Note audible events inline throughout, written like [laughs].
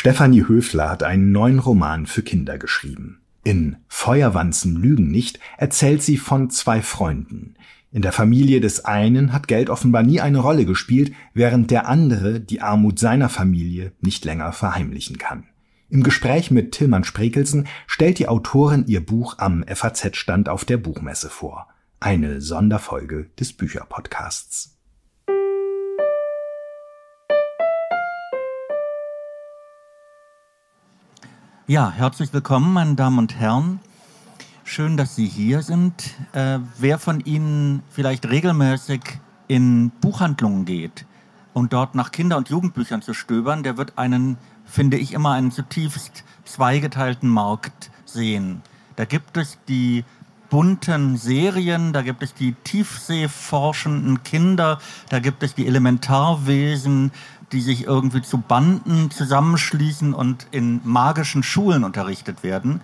Stefanie Höfler hat einen neuen Roman für Kinder geschrieben. In Feuerwanzen lügen nicht erzählt sie von zwei Freunden. In der Familie des einen hat Geld offenbar nie eine Rolle gespielt, während der andere die Armut seiner Familie nicht länger verheimlichen kann. Im Gespräch mit Tillmann Sprekelsen stellt die Autorin ihr Buch am FAZ-Stand auf der Buchmesse vor. Eine Sonderfolge des Bücherpodcasts. Ja, herzlich willkommen, meine Damen und Herren. Schön, dass Sie hier sind. Äh, wer von Ihnen vielleicht regelmäßig in Buchhandlungen geht und dort nach Kinder- und Jugendbüchern zu stöbern, der wird einen, finde ich, immer einen zutiefst zweigeteilten Markt sehen. Da gibt es die bunten Serien, da gibt es die tiefseeforschenden Kinder, da gibt es die Elementarwesen, die sich irgendwie zu Banden zusammenschließen und in magischen Schulen unterrichtet werden.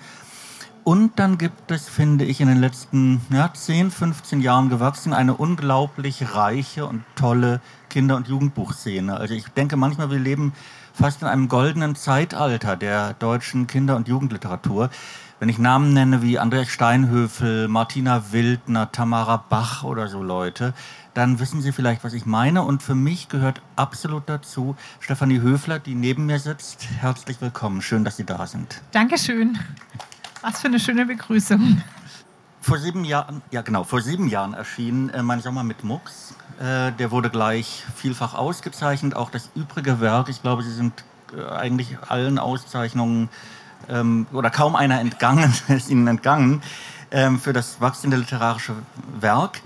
Und dann gibt es, finde ich, in den letzten ja, 10, 15 Jahren gewachsen eine unglaublich reiche und tolle Kinder- und Jugendbuchszene. Also ich denke manchmal, wir leben fast in einem goldenen Zeitalter der deutschen Kinder- und Jugendliteratur. Wenn ich Namen nenne wie Andreas Steinhöfel, Martina Wildner, Tamara Bach oder so Leute, dann wissen Sie vielleicht, was ich meine. Und für mich gehört absolut dazu Stefanie Höfler, die neben mir sitzt. Herzlich willkommen. Schön, dass Sie da sind. Dankeschön. Was für eine schöne Begrüßung. Vor sieben Jahren, ja genau, vor sieben Jahren erschien äh, Mein Sommer mit Mucks. Äh, der wurde gleich vielfach ausgezeichnet. Auch das übrige Werk, ich glaube, Sie sind äh, eigentlich allen Auszeichnungen ähm, oder kaum einer entgangen, [laughs] ist Ihnen entgangen, ähm, für das wachsende literarische Werk.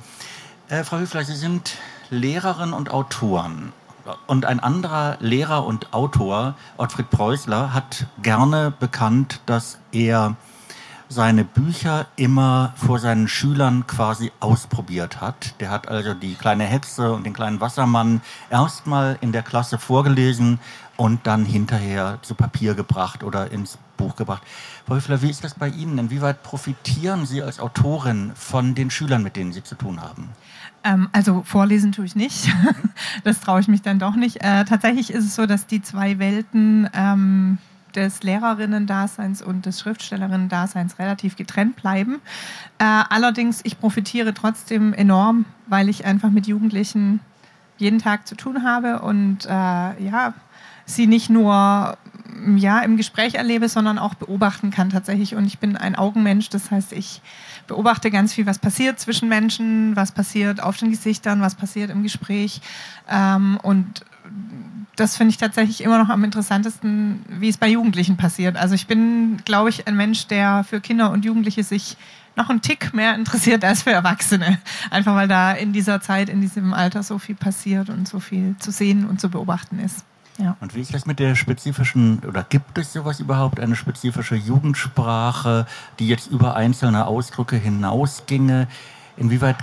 Äh, Frau Höfler, Sie sind Lehrerin und Autorin. Und ein anderer Lehrer und Autor, Ottfried Preußler, hat gerne bekannt, dass er seine Bücher immer vor seinen Schülern quasi ausprobiert hat. Der hat also die kleine Hexe und den kleinen Wassermann erstmal in der Klasse vorgelesen und dann hinterher zu Papier gebracht oder ins Buch gebracht. Frau Höfler, wie ist das bei Ihnen? Inwieweit profitieren Sie als Autorin von den Schülern, mit denen Sie zu tun haben? Ähm, also vorlesen tue ich nicht. [laughs] Das traue ich mich dann doch nicht. Äh, tatsächlich ist es so, dass die zwei Welten ähm, des Lehrerinnen-Daseins und des Schriftstellerinnen-Daseins relativ getrennt bleiben. Äh, allerdings, ich profitiere trotzdem enorm, weil ich einfach mit Jugendlichen jeden Tag zu tun habe und äh, ja, sie nicht nur ja, im Gespräch erlebe, sondern auch beobachten kann tatsächlich. Und ich bin ein Augenmensch, das heißt, ich beobachte ganz viel, was passiert zwischen Menschen, was passiert auf den Gesichtern, was passiert im Gespräch. Ähm, und das finde ich tatsächlich immer noch am interessantesten, wie es bei Jugendlichen passiert. Also ich bin, glaube ich, ein Mensch, der für Kinder und Jugendliche sich noch einen Tick mehr interessiert als für Erwachsene. Einfach weil da in dieser Zeit, in diesem Alter so viel passiert und so viel zu sehen und zu beobachten ist. Ja. Und wie ist das mit der spezifischen, oder gibt es sowas überhaupt, eine spezifische Jugendsprache, die jetzt über einzelne Ausdrücke hinausginge? Inwieweit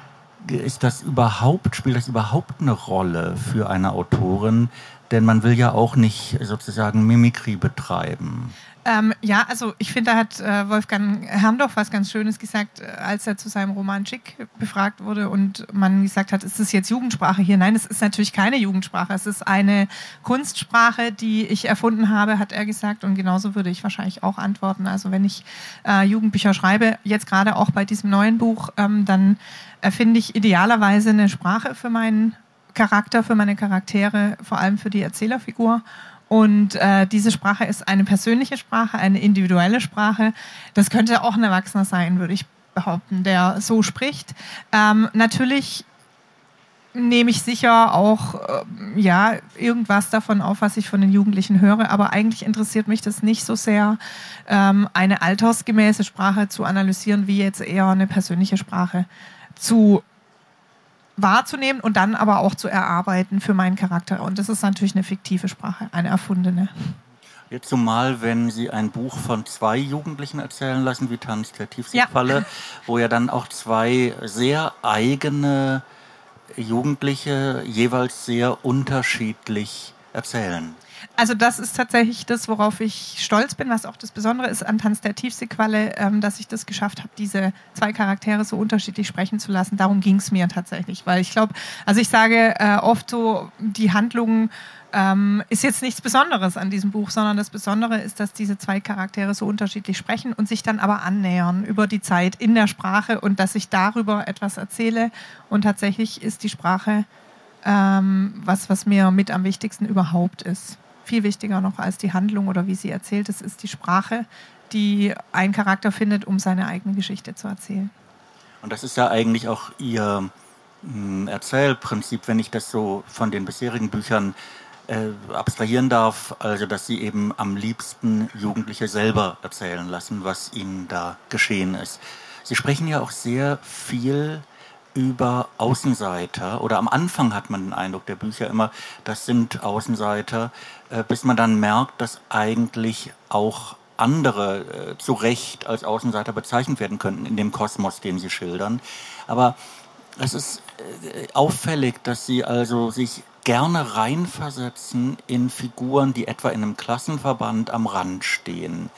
ist das überhaupt, spielt das überhaupt eine Rolle für eine Autorin? Denn man will ja auch nicht sozusagen Mimikry betreiben. Ähm, ja, also ich finde, da hat äh, Wolfgang Herrndorf was ganz Schönes gesagt, äh, als er zu seinem Roman Chick befragt wurde und man gesagt hat, ist das jetzt Jugendsprache hier? Nein, es ist natürlich keine Jugendsprache. Es ist eine Kunstsprache, die ich erfunden habe, hat er gesagt. Und genauso würde ich wahrscheinlich auch antworten. Also wenn ich äh, Jugendbücher schreibe, jetzt gerade auch bei diesem neuen Buch, ähm, dann erfinde ich idealerweise eine Sprache für meinen Charakter, für meine Charaktere, vor allem für die Erzählerfigur. Und äh, diese Sprache ist eine persönliche Sprache, eine individuelle Sprache. Das könnte auch ein Erwachsener sein, würde ich behaupten, der so spricht. Ähm, natürlich nehme ich sicher auch äh, ja irgendwas davon auf, was ich von den Jugendlichen höre, aber eigentlich interessiert mich das nicht so sehr, ähm, eine altersgemäße Sprache zu analysieren, wie jetzt eher eine persönliche Sprache zu wahrzunehmen und dann aber auch zu erarbeiten für meinen Charakter. Und das ist natürlich eine fiktive Sprache, eine erfundene. Jetzt zumal, wenn Sie ein Buch von zwei Jugendlichen erzählen lassen, wie Tanz der Tiefseefalle, ja. wo ja dann auch zwei sehr eigene Jugendliche jeweils sehr unterschiedlich erzählen. Also das ist tatsächlich das, worauf ich stolz bin, was auch das Besondere ist an Tanz der Tiefseequalle, ähm, dass ich das geschafft habe, diese zwei Charaktere so unterschiedlich sprechen zu lassen. Darum ging es mir tatsächlich, weil ich glaube, also ich sage äh, oft so, die Handlungen ähm, ist jetzt nichts Besonderes an diesem Buch, sondern das Besondere ist, dass diese zwei Charaktere so unterschiedlich sprechen und sich dann aber annähern über die Zeit in der Sprache und dass ich darüber etwas erzähle. Und tatsächlich ist die Sprache ähm, was, was mir mit am wichtigsten überhaupt ist. Viel wichtiger noch als die Handlung oder wie sie erzählt ist, ist die Sprache, die ein Charakter findet, um seine eigene Geschichte zu erzählen. Und das ist ja eigentlich auch Ihr hm, Erzählprinzip, wenn ich das so von den bisherigen Büchern äh, abstrahieren darf, also dass Sie eben am liebsten Jugendliche selber erzählen lassen, was ihnen da geschehen ist. Sie sprechen ja auch sehr viel über Außenseiter oder am Anfang hat man den Eindruck der Bücher immer, das sind Außenseiter, äh, bis man dann merkt, dass eigentlich auch andere äh, zu Recht als Außenseiter bezeichnet werden könnten in dem Kosmos, den sie schildern. Aber es ist äh, auffällig, dass sie also sich gerne reinversetzen in Figuren, die etwa in einem Klassenverband am Rand stehen.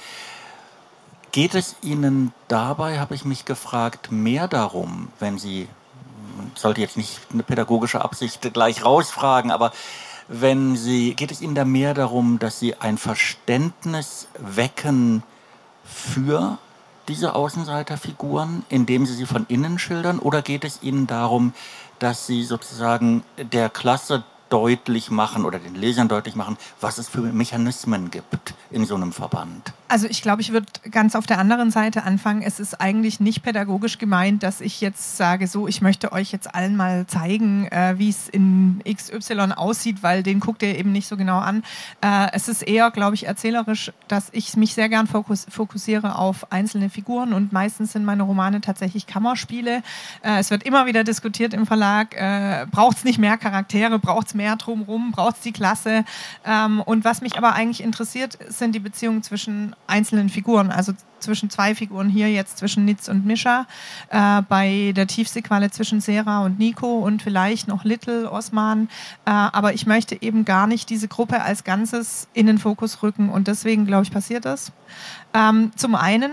Geht es Ihnen dabei, habe ich mich gefragt, mehr darum, wenn Sie, sollte jetzt nicht eine pädagogische Absicht gleich rausfragen, aber wenn Sie, geht es Ihnen da mehr darum, dass Sie ein Verständnis wecken für diese Außenseiterfiguren, indem Sie sie von innen schildern, oder geht es Ihnen darum, dass Sie sozusagen der Klasse deutlich machen oder den Lesern deutlich machen, was es für Mechanismen gibt in so einem Verband. Also ich glaube, ich würde ganz auf der anderen Seite anfangen. Es ist eigentlich nicht pädagogisch gemeint, dass ich jetzt sage, so, ich möchte euch jetzt allen mal zeigen, äh, wie es in XY aussieht, weil den guckt ihr eben nicht so genau an. Äh, es ist eher, glaube ich, erzählerisch, dass ich mich sehr gern fokus fokussiere auf einzelne Figuren und meistens sind meine Romane tatsächlich Kammerspiele. Äh, es wird immer wieder diskutiert im Verlag, äh, braucht es nicht mehr Charaktere, braucht es mehr drumherum, braucht es die Klasse. Ähm, und was mich aber eigentlich interessiert, sind die Beziehungen zwischen einzelnen Figuren, also zwischen zwei Figuren hier jetzt zwischen Nitz und Mischa, äh, bei der Tiefseequalle zwischen Sarah und Nico und vielleicht noch Little, Osman. Äh, aber ich möchte eben gar nicht diese Gruppe als Ganzes in den Fokus rücken und deswegen, glaube ich, passiert das. Ähm, zum einen.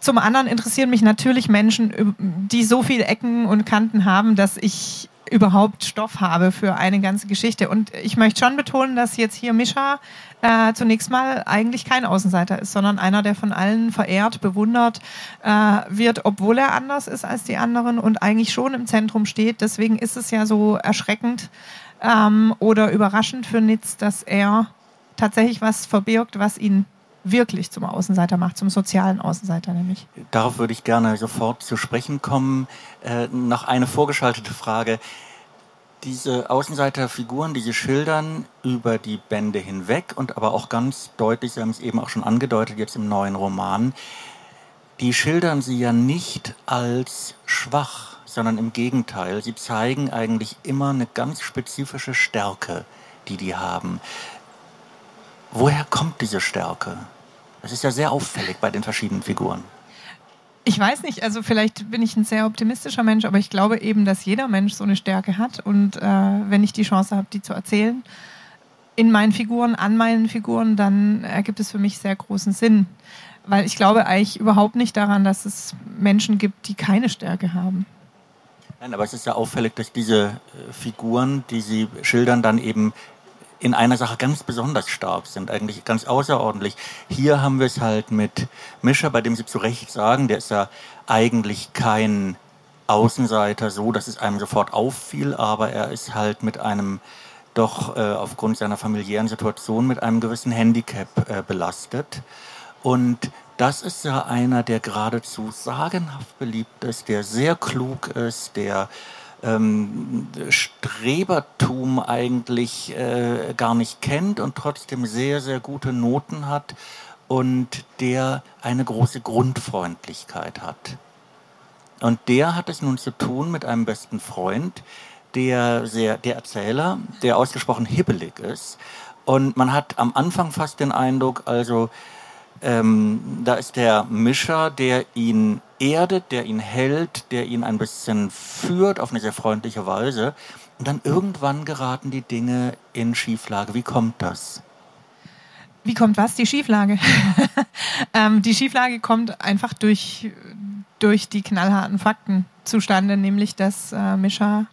Zum anderen interessieren mich natürlich Menschen, die so viele Ecken und Kanten haben, dass ich überhaupt Stoff habe für eine ganze Geschichte. Und ich möchte schon betonen, dass jetzt hier Mischa äh, zunächst mal eigentlich kein Außenseiter ist, sondern einer, der von allen verehrt, bewundert äh, wird, obwohl er anders ist als die anderen und eigentlich schon im Zentrum steht. Deswegen ist es ja so erschreckend ähm, oder überraschend für Nitz, dass er tatsächlich was verbirgt, was ihn wirklich zum Außenseiter macht, zum sozialen Außenseiter nämlich. Darauf würde ich gerne sofort zu sprechen kommen. Äh, noch eine vorgeschaltete Frage. Diese Außenseiterfiguren, die Sie schildern über die Bände hinweg und aber auch ganz deutlich, Sie haben es eben auch schon angedeutet, jetzt im neuen Roman, die schildern Sie ja nicht als schwach, sondern im Gegenteil. Sie zeigen eigentlich immer eine ganz spezifische Stärke, die die haben. Woher kommt diese Stärke? Das ist ja sehr auffällig bei den verschiedenen Figuren. Ich weiß nicht, also vielleicht bin ich ein sehr optimistischer Mensch, aber ich glaube eben, dass jeder Mensch so eine Stärke hat und äh, wenn ich die Chance habe, die zu erzählen, in meinen Figuren, an meinen Figuren, dann ergibt es für mich sehr großen Sinn. Weil ich glaube eigentlich überhaupt nicht daran, dass es Menschen gibt, die keine Stärke haben. Nein, aber es ist ja auffällig, dass diese äh, Figuren, die Sie schildern, dann eben in einer Sache ganz besonders stark sind, eigentlich ganz außerordentlich. Hier haben wir es halt mit Mischer, bei dem Sie zu Recht sagen, der ist ja eigentlich kein Außenseiter so, dass es einem sofort auffiel, aber er ist halt mit einem doch äh, aufgrund seiner familiären Situation mit einem gewissen Handicap äh, belastet. Und das ist ja einer, der geradezu sagenhaft beliebt ist, der sehr klug ist, der ähm, Strebertum eigentlich äh, gar nicht kennt und trotzdem sehr, sehr gute Noten hat und der eine große Grundfreundlichkeit hat. Und der hat es nun zu tun mit einem besten Freund, der sehr, der Erzähler, der ausgesprochen hibbelig ist. Und man hat am Anfang fast den Eindruck, also ähm, da ist der Mischer, der ihn erdet, der ihn hält, der ihn ein bisschen führt auf eine sehr freundliche Weise. Und dann irgendwann geraten die Dinge in Schieflage. Wie kommt das? Wie kommt was? Die Schieflage. [laughs] ähm, die Schieflage kommt einfach durch, durch die knallharten Fakten zustande, nämlich dass äh, Mischa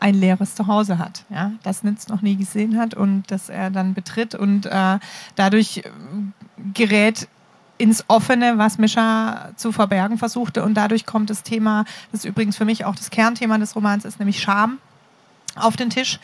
ein leeres Zuhause hat, ja, das Nitz noch nie gesehen hat und dass er dann betritt und äh, dadurch gerät ins Offene, was Mischa zu verbergen versuchte. Und dadurch kommt das Thema, das übrigens für mich auch das Kernthema des Romans ist, nämlich Scham auf den Tisch.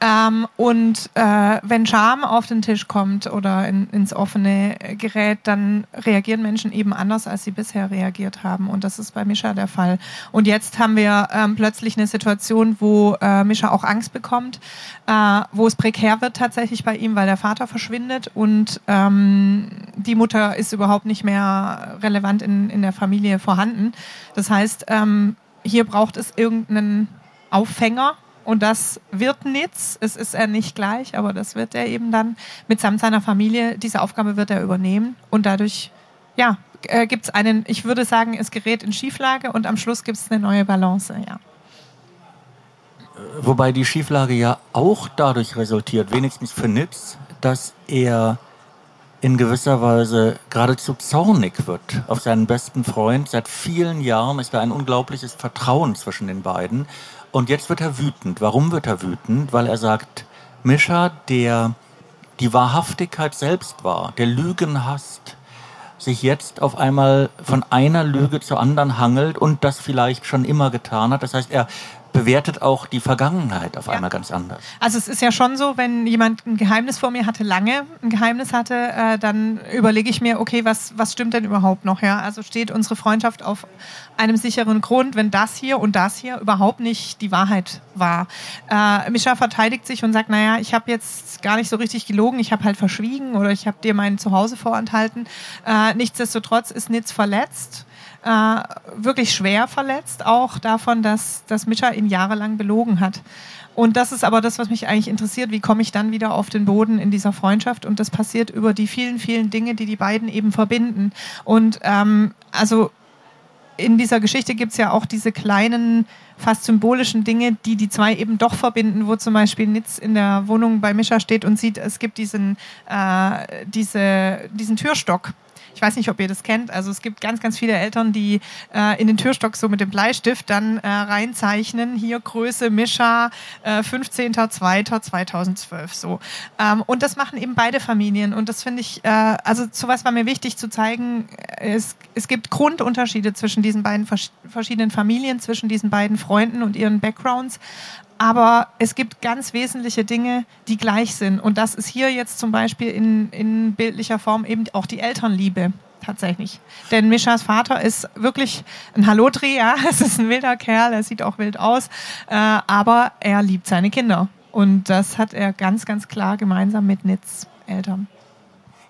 Ähm, und äh, wenn Scham auf den Tisch kommt oder in, ins offene gerät, dann reagieren Menschen eben anders, als sie bisher reagiert haben. Und das ist bei Mischa der Fall. Und jetzt haben wir ähm, plötzlich eine Situation, wo äh, Mischa auch Angst bekommt, äh, wo es prekär wird tatsächlich bei ihm, weil der Vater verschwindet und ähm, die Mutter ist überhaupt nicht mehr relevant in, in der Familie vorhanden. Das heißt, ähm, hier braucht es irgendeinen Auffänger, und das wird Nitz. Es ist er nicht gleich, aber das wird er eben dann mitsamt seiner Familie. Diese Aufgabe wird er übernehmen. Und dadurch, ja, äh, gibt es einen, ich würde sagen, es gerät in Schieflage und am Schluss gibt es eine neue Balance, ja. Wobei die Schieflage ja auch dadurch resultiert, wenigstens für Nitz, dass er in gewisser Weise geradezu zornig wird auf seinen besten Freund. Seit vielen Jahren ist da ein unglaubliches Vertrauen zwischen den beiden. Und jetzt wird er wütend. Warum wird er wütend? Weil er sagt, Mischa, der die Wahrhaftigkeit selbst war, der Lügen hasst, sich jetzt auf einmal von einer Lüge zur anderen hangelt und das vielleicht schon immer getan hat. Das heißt, er bewertet auch die Vergangenheit auf ja. einmal ganz anders. Also es ist ja schon so, wenn jemand ein Geheimnis vor mir hatte, lange ein Geheimnis hatte, äh, dann überlege ich mir, okay, was, was stimmt denn überhaupt noch? Ja? Also steht unsere Freundschaft auf einem sicheren Grund, wenn das hier und das hier überhaupt nicht die Wahrheit war. Äh, Mischa verteidigt sich und sagt, naja, ich habe jetzt gar nicht so richtig gelogen, ich habe halt verschwiegen oder ich habe dir mein Zuhause vorenthalten. Äh, nichtsdestotrotz ist Nitz verletzt äh, wirklich schwer verletzt, auch davon, dass, dass Mischa ihn jahrelang belogen hat. Und das ist aber das, was mich eigentlich interessiert. Wie komme ich dann wieder auf den Boden in dieser Freundschaft? Und das passiert über die vielen, vielen Dinge, die die beiden eben verbinden. Und ähm, also in dieser Geschichte gibt es ja auch diese kleinen, fast symbolischen Dinge, die die zwei eben doch verbinden, wo zum Beispiel Nitz in der Wohnung bei Mischa steht und sieht, es gibt diesen, äh, diese, diesen Türstock ich weiß nicht, ob ihr das kennt. Also es gibt ganz, ganz viele Eltern, die äh, in den Türstock so mit dem Bleistift dann äh, reinzeichnen. Hier Größe Mischa, äh, 15.02.2012 so. Ähm, und das machen eben beide Familien. Und das finde ich, äh, also sowas war mir wichtig zu zeigen. Es, es gibt Grundunterschiede zwischen diesen beiden verschiedenen Familien, zwischen diesen beiden Freunden und ihren Backgrounds. Aber es gibt ganz wesentliche Dinge, die gleich sind. Und das ist hier jetzt zum Beispiel in, in bildlicher Form eben auch die Elternliebe tatsächlich. Denn Mischas Vater ist wirklich ein Hallodri, ja, [laughs] es ist ein wilder Kerl, er sieht auch wild aus, äh, aber er liebt seine Kinder. Und das hat er ganz, ganz klar gemeinsam mit Nitz Eltern.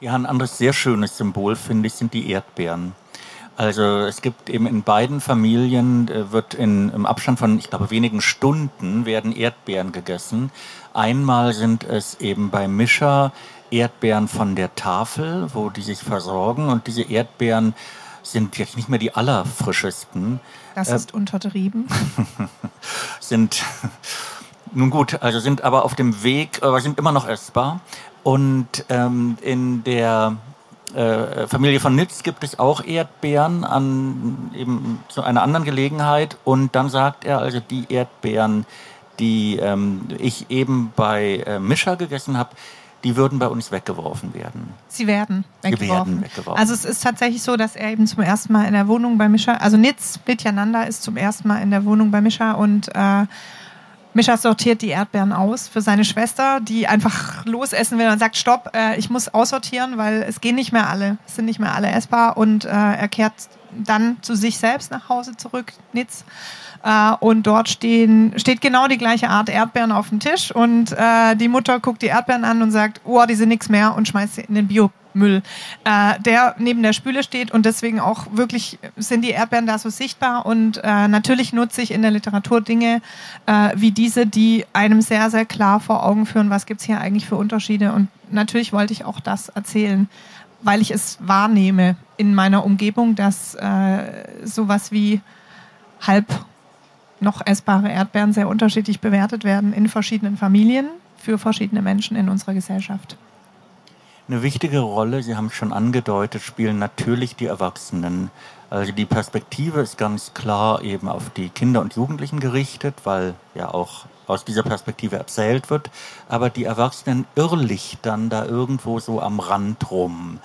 Ja, ein anderes sehr schönes Symbol, finde ich, sind die Erdbeeren. Also es gibt eben in beiden Familien, äh, wird in, im Abstand von, ich glaube, wenigen Stunden werden Erdbeeren gegessen. Einmal sind es eben bei Mischer Erdbeeren von der Tafel, wo die sich versorgen. Und diese Erdbeeren sind jetzt nicht mehr die allerfrischesten. Das äh, ist untertrieben. [laughs] sind, [laughs] nun gut, also sind aber auf dem Weg, aber sind immer noch essbar. Und ähm, in der äh, Familie von Nitz gibt es auch Erdbeeren an eben zu einer anderen Gelegenheit und dann sagt er also die Erdbeeren, die ähm, ich eben bei äh, Mischa gegessen habe, die würden bei uns weggeworfen werden. Sie werden weggeworfen. werden weggeworfen. Also es ist tatsächlich so, dass er eben zum ersten Mal in der Wohnung bei Mischa, also Nitz, Nityananda ist zum ersten Mal in der Wohnung bei Mischa und äh, Mischa sortiert die Erdbeeren aus für seine Schwester, die einfach losessen will und sagt, stopp, äh, ich muss aussortieren, weil es gehen nicht mehr alle, es sind nicht mehr alle essbar und äh, er kehrt dann zu sich selbst nach Hause zurück, Nitz. Äh, und dort stehen, steht genau die gleiche Art Erdbeeren auf dem Tisch und äh, die Mutter guckt die Erdbeeren an und sagt, oh, die sind nichts mehr und schmeißt sie in den Bio Müll, äh, der neben der Spüle steht und deswegen auch wirklich sind die Erdbeeren da so sichtbar und äh, natürlich nutze ich in der Literatur Dinge äh, wie diese, die einem sehr, sehr klar vor Augen führen, was gibt's hier eigentlich für Unterschiede und natürlich wollte ich auch das erzählen, weil ich es wahrnehme in meiner Umgebung, dass äh, sowas wie halb noch essbare Erdbeeren sehr unterschiedlich bewertet werden in verschiedenen Familien für verschiedene Menschen in unserer Gesellschaft. Eine wichtige Rolle, Sie haben es schon angedeutet, spielen natürlich die Erwachsenen. Also die Perspektive ist ganz klar eben auf die Kinder und Jugendlichen gerichtet, weil ja auch aus dieser Perspektive erzählt wird. Aber die Erwachsenen irrlichtern da irgendwo so am Rand rum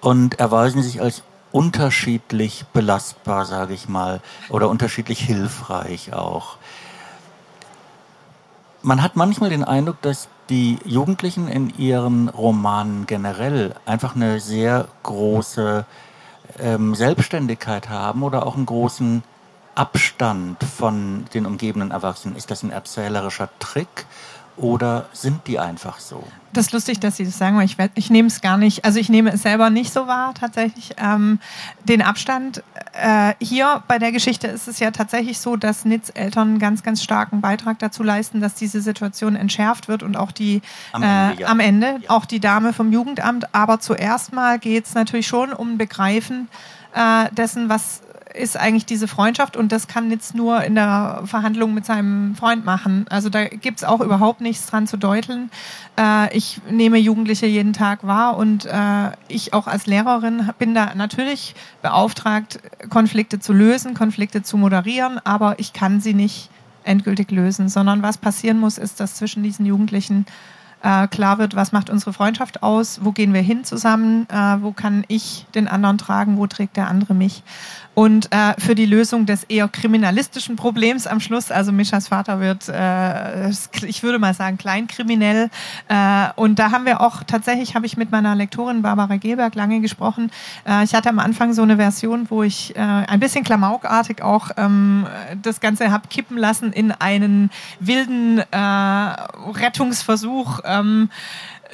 und erweisen sich als unterschiedlich belastbar, sage ich mal, oder unterschiedlich hilfreich auch. Man hat manchmal den Eindruck, dass die Jugendlichen in ihren Romanen generell einfach eine sehr große ähm, Selbstständigkeit haben oder auch einen großen Abstand von den umgebenden Erwachsenen. Ist das ein erzählerischer Trick oder sind die einfach so? Das ist lustig, dass Sie das sagen, weil ich, ich nehme es gar nicht, also ich nehme es selber nicht so wahr tatsächlich. Ähm, den Abstand äh, hier bei der Geschichte ist es ja tatsächlich so, dass Nitz Eltern einen ganz, ganz starken Beitrag dazu leisten, dass diese Situation entschärft wird und auch die am Ende, äh, ja. am Ende ja. auch die Dame vom Jugendamt. Aber zuerst mal geht es natürlich schon um Begreifen äh, dessen, was ist eigentlich diese Freundschaft und das kann jetzt nur in der Verhandlung mit seinem Freund machen. Also da gibt es auch überhaupt nichts dran zu deuteln. Äh, ich nehme Jugendliche jeden Tag wahr und äh, ich auch als Lehrerin bin da natürlich beauftragt, Konflikte zu lösen, Konflikte zu moderieren, aber ich kann sie nicht endgültig lösen, sondern was passieren muss, ist, dass zwischen diesen Jugendlichen äh, klar wird, was macht unsere Freundschaft aus, wo gehen wir hin zusammen, äh, wo kann ich den anderen tragen, wo trägt der andere mich. Und äh, für die Lösung des eher kriminalistischen Problems am Schluss, also Mischas Vater wird, äh, ich würde mal sagen, kleinkriminell. Äh, und da haben wir auch, tatsächlich habe ich mit meiner Lektorin Barbara Geberg lange gesprochen. Äh, ich hatte am Anfang so eine Version, wo ich äh, ein bisschen klamaukartig auch ähm, das Ganze habe kippen lassen in einen wilden äh, Rettungsversuch. Ähm,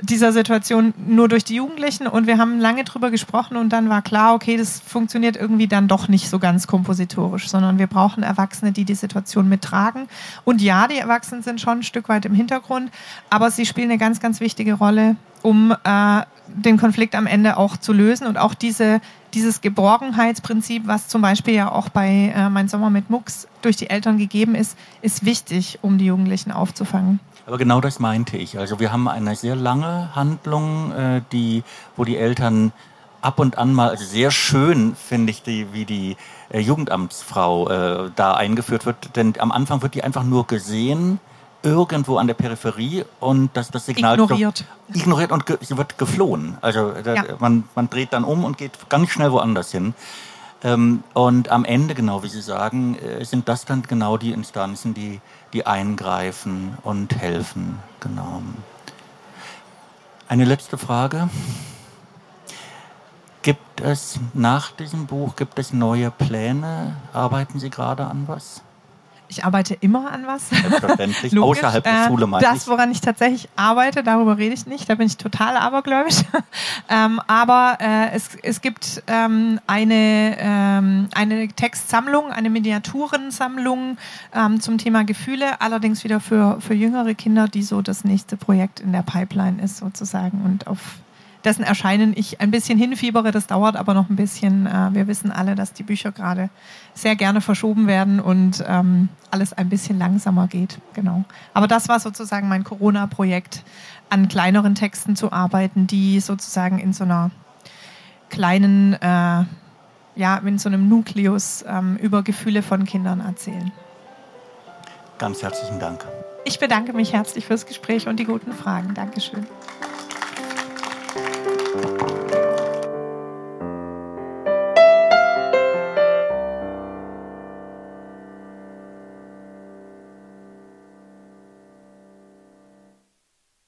dieser Situation nur durch die Jugendlichen und wir haben lange drüber gesprochen und dann war klar, okay, das funktioniert irgendwie dann doch nicht so ganz kompositorisch, sondern wir brauchen Erwachsene, die die Situation mittragen. Und ja, die Erwachsenen sind schon ein Stück weit im Hintergrund, aber sie spielen eine ganz, ganz wichtige Rolle, um äh, den Konflikt am Ende auch zu lösen und auch diese, dieses Geborgenheitsprinzip, was zum Beispiel ja auch bei äh, Mein Sommer mit Mucks durch die Eltern gegeben ist, ist wichtig, um die Jugendlichen aufzufangen. Aber genau das meinte ich. Also wir haben eine sehr lange Handlung, äh, die, wo die Eltern ab und an mal, also sehr schön finde ich, die, wie die äh, Jugendamtsfrau äh, da eingeführt wird. Denn am Anfang wird die einfach nur gesehen, irgendwo an der Peripherie und das, das Signal ignoriert, ignoriert und ge, sie wird geflohen. Also da, ja. man, man dreht dann um und geht ganz schnell woanders hin. Ähm, und am Ende, genau wie Sie sagen, äh, sind das dann genau die Instanzen, die, die eingreifen und helfen. Genau. Eine letzte Frage. Gibt es nach diesem Buch, gibt es neue Pläne? Arbeiten Sie gerade an was? Ich arbeite immer an was. Selbstverständlich, [laughs] außerhalb der Schule meine Das, woran ich tatsächlich arbeite, darüber rede ich nicht, da bin ich total abergläubisch. [laughs] ähm, aber äh, es, es gibt ähm, eine, ähm, eine Textsammlung, eine Miniaturensammlung ähm, zum Thema Gefühle, allerdings wieder für, für jüngere Kinder, die so das nächste Projekt in der Pipeline ist sozusagen und auf dessen Erscheinen ich ein bisschen hinfiebere. Das dauert aber noch ein bisschen. Äh, wir wissen alle, dass die Bücher gerade sehr gerne verschoben werden und ähm, alles ein bisschen langsamer geht. Genau. Aber das war sozusagen mein Corona-Projekt, an kleineren Texten zu arbeiten, die sozusagen in so einer kleinen, äh, ja, in so einem Nukleus ähm, über Gefühle von Kindern erzählen. Ganz herzlichen Dank. Ich bedanke mich herzlich fürs Gespräch und die guten Fragen. Dankeschön.